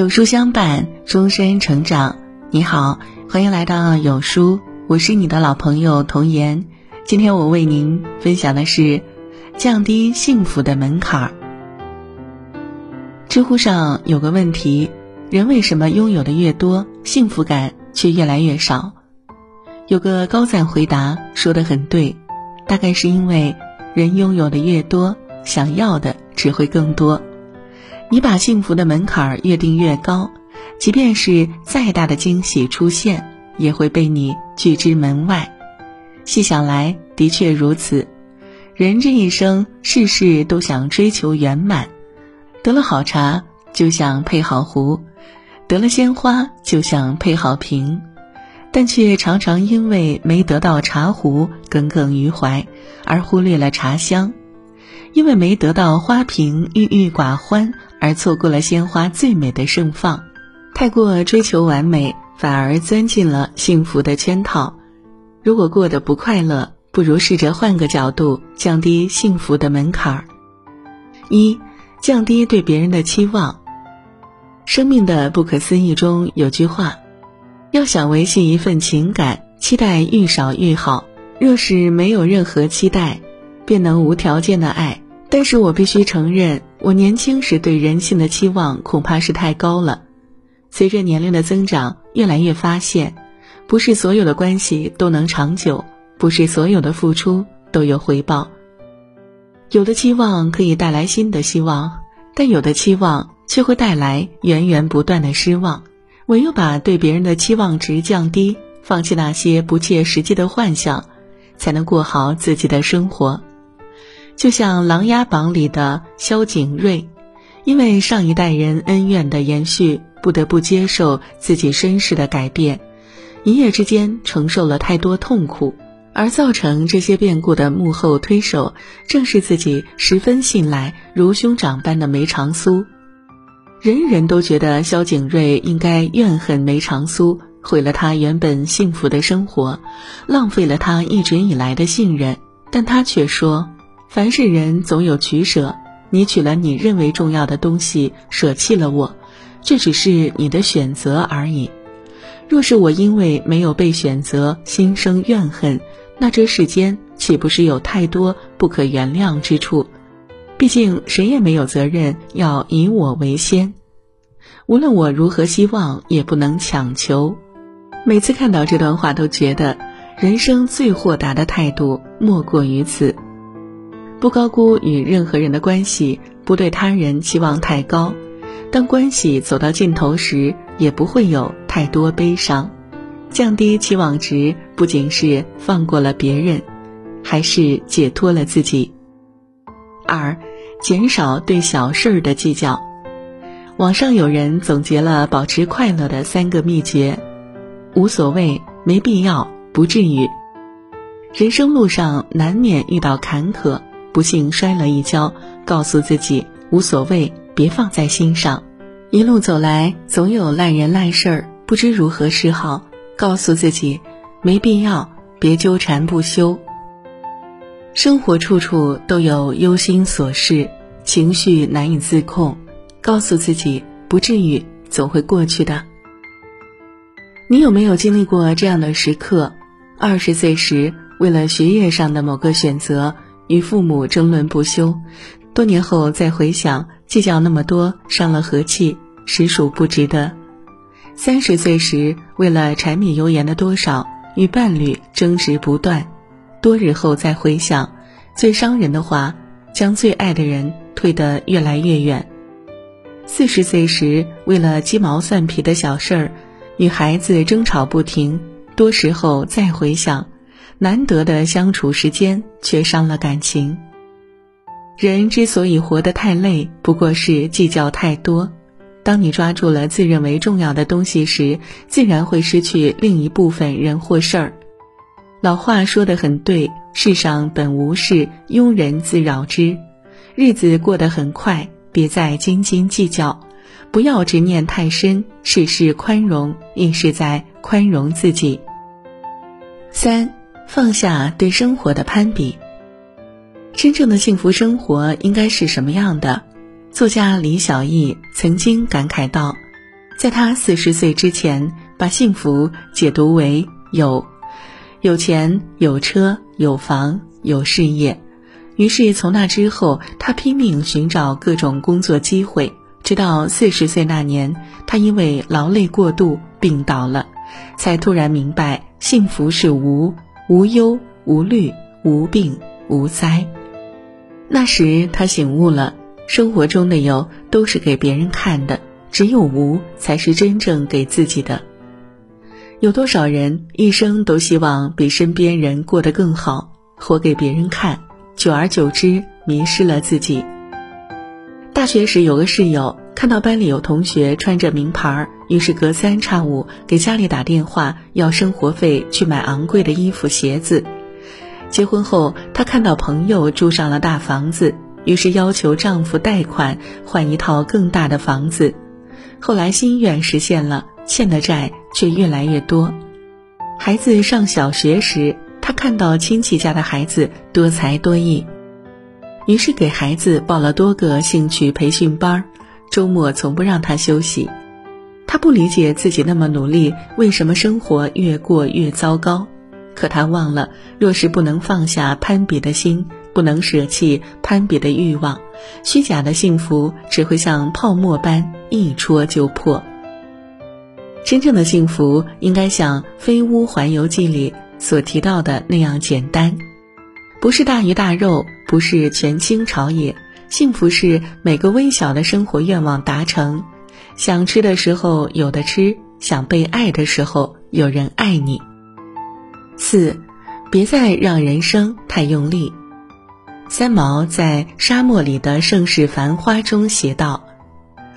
有书相伴，终身成长。你好，欢迎来到有书，我是你的老朋友童言。今天我为您分享的是降低幸福的门槛儿。知乎上有个问题：人为什么拥有的越多，幸福感却越来越少？有个高赞回答说的很对，大概是因为人拥有的越多，想要的只会更多。你把幸福的门槛越定越高，即便是再大的惊喜出现，也会被你拒之门外。细想来，的确如此。人这一生，事事都想追求圆满，得了好茶就想配好壶，得了鲜花就想配好瓶，但却常常因为没得到茶壶耿耿于怀，而忽略了茶香；因为没得到花瓶郁郁寡欢。而错过了鲜花最美的盛放，太过追求完美，反而钻进了幸福的圈套。如果过得不快乐，不如试着换个角度，降低幸福的门槛儿。一，降低对别人的期望。生命的不可思议中有句话：要想维系一份情感，期待愈少愈好。若是没有任何期待，便能无条件的爱。但是我必须承认，我年轻时对人性的期望恐怕是太高了。随着年龄的增长，越来越发现，不是所有的关系都能长久，不是所有的付出都有回报。有的期望可以带来新的希望，但有的期望却会带来源源不断的失望。唯有把对别人的期望值降低，放弃那些不切实际的幻想，才能过好自己的生活。就像《琅琊榜》里的萧景睿，因为上一代人恩怨的延续，不得不接受自己身世的改变，一夜之间承受了太多痛苦，而造成这些变故的幕后推手，正是自己十分信赖、如兄长般的梅长苏。人人都觉得萧景睿应该怨恨梅长苏，毁了他原本幸福的生活，浪费了他一直以来的信任，但他却说。凡是人总有取舍，你取了你认为重要的东西，舍弃了我，这只是你的选择而已。若是我因为没有被选择心生怨恨，那这世间岂不是有太多不可原谅之处？毕竟谁也没有责任要以我为先，无论我如何希望，也不能强求。每次看到这段话，都觉得人生最豁达的态度莫过于此。不高估与任何人的关系，不对他人期望太高。当关系走到尽头时，也不会有太多悲伤。降低期望值，不仅是放过了别人，还是解脱了自己。二，减少对小事儿的计较。网上有人总结了保持快乐的三个秘诀：无所谓，没必要，不至于。人生路上难免遇到坎坷。不幸摔了一跤，告诉自己无所谓，别放在心上。一路走来，总有烂人烂事儿，不知如何是好，告诉自己没必要，别纠缠不休。生活处处都有忧心琐事，情绪难以自控，告诉自己不至于，总会过去的。你有没有经历过这样的时刻？二十岁时，为了学业上的某个选择。与父母争论不休，多年后再回想，计较那么多，伤了和气，实属不值得。三十岁时，为了柴米油盐的多少，与伴侣争执不断，多日后再回想，最伤人的话，将最爱的人推得越来越远。四十岁时，为了鸡毛蒜皮的小事儿，与孩子争吵不停，多时候再回想。难得的相处时间，却伤了感情。人之所以活得太累，不过是计较太多。当你抓住了自认为重要的东西时，自然会失去另一部分人或事儿。老话说得很对：“世上本无事，庸人自扰之。”日子过得很快，别再斤斤计较，不要执念太深，事事宽容，亦是在宽容自己。三。放下对生活的攀比，真正的幸福生活应该是什么样的？作家李小艺曾经感慨道：“在他四十岁之前，把幸福解读为有有钱、有车、有房、有事业。于是从那之后，他拼命寻找各种工作机会，直到四十岁那年，他因为劳累过度病倒了，才突然明白幸福是无无忧无虑无病无灾。那时他醒悟了，生活中的有都是给别人看的，只有无才是真正给自己的。有多少人一生都希望比身边人过得更好，活给别人看？久而久之，迷失了自己。大学时有个室友，看到班里有同学穿着名牌儿，于是隔三差五给家里打电话要生活费去买昂贵的衣服鞋子。结婚后，她看到朋友住上了大房子，于是要求丈夫贷款换一套更大的房子。后来心愿实现了，欠的债却越来越多。孩子上小学时。她看到亲戚家的孩子多才多艺，于是给孩子报了多个兴趣培训班，周末从不让他休息。他不理解自己那么努力，为什么生活越过越糟糕？可他忘了，若是不能放下攀比的心，不能舍弃攀比的欲望，虚假的幸福只会像泡沫般一戳就破。真正的幸福应该像《飞屋环游记》里。所提到的那样简单，不是大鱼大肉，不是权倾朝野，幸福是每个微小的生活愿望达成。想吃的时候有的吃，想被爱的时候有人爱你。四，别再让人生太用力。三毛在《沙漠里的盛世繁花》中写道：“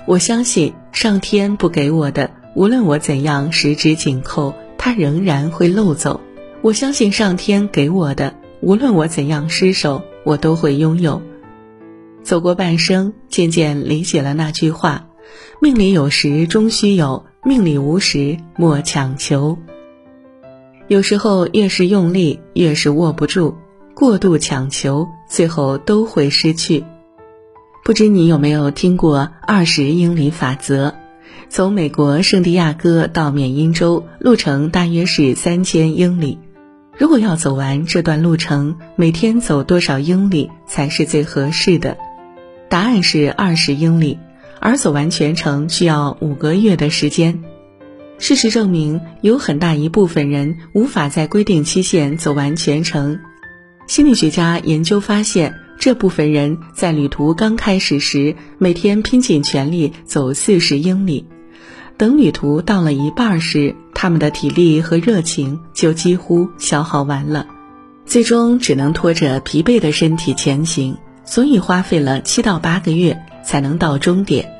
我相信上天不给我的，无论我怎样十指紧扣，它仍然会漏走。”我相信上天给我的，无论我怎样失手，我都会拥有。走过半生，渐渐理解了那句话：命里有时终须有，命里无时莫强求。有时候越是用力，越是握不住；过度强求，最后都会失去。不知你有没有听过二十英里法则？从美国圣地亚哥到缅因州，路程大约是三千英里。如果要走完这段路程，每天走多少英里才是最合适的？答案是二十英里，而走完全程需要五个月的时间。事实证明，有很大一部分人无法在规定期限走完全程。心理学家研究发现，这部分人在旅途刚开始时，每天拼尽全力走四十英里。等旅途到了一半时，他们的体力和热情就几乎消耗完了，最终只能拖着疲惫的身体前行，所以花费了七到八个月才能到终点。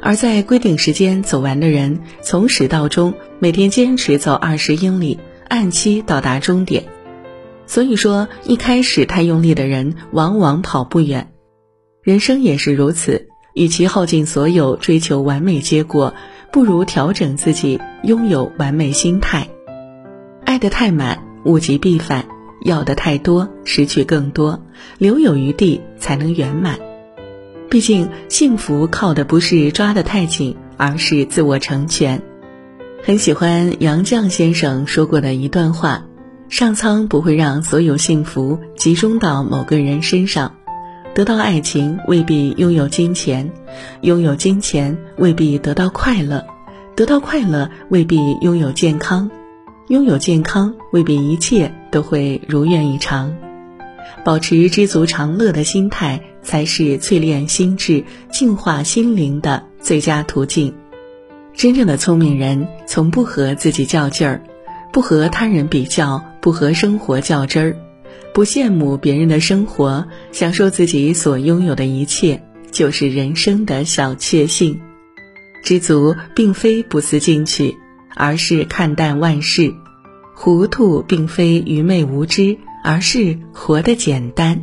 而在规定时间走完的人，从始到终每天坚持走二十英里，按期到达终点。所以说，一开始太用力的人往往跑不远。人生也是如此，与其耗尽所有追求完美结果。不如调整自己，拥有完美心态。爱得太满，物极必反；要的太多，失去更多。留有余地，才能圆满。毕竟，幸福靠的不是抓得太紧，而是自我成全。很喜欢杨绛先生说过的一段话：上苍不会让所有幸福集中到某个人身上。得到爱情未必拥有金钱，拥有金钱未必得到快乐，得到快乐未必拥有健康，拥有健康未必一切都会如愿以偿。保持知足常乐的心态，才是淬炼心智、净化心灵的最佳途径。真正的聪明人，从不和自己较劲儿，不和他人比较，不和生活较真儿。不羡慕别人的生活，享受自己所拥有的一切，就是人生的小确幸。知足并非不思进取，而是看淡万事；糊涂并非愚昧无知，而是活得简单。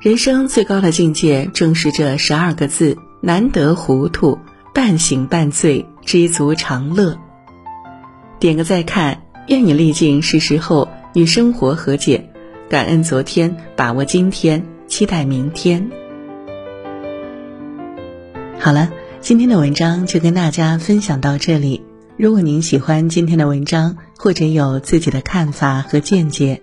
人生最高的境界，正是这十二个字：难得糊涂，半醒半醉，知足常乐。点个再看，愿你历尽世事后，与生活和解。感恩昨天，把握今天，期待明天。好了，今天的文章就跟大家分享到这里。如果您喜欢今天的文章，或者有自己的看法和见解，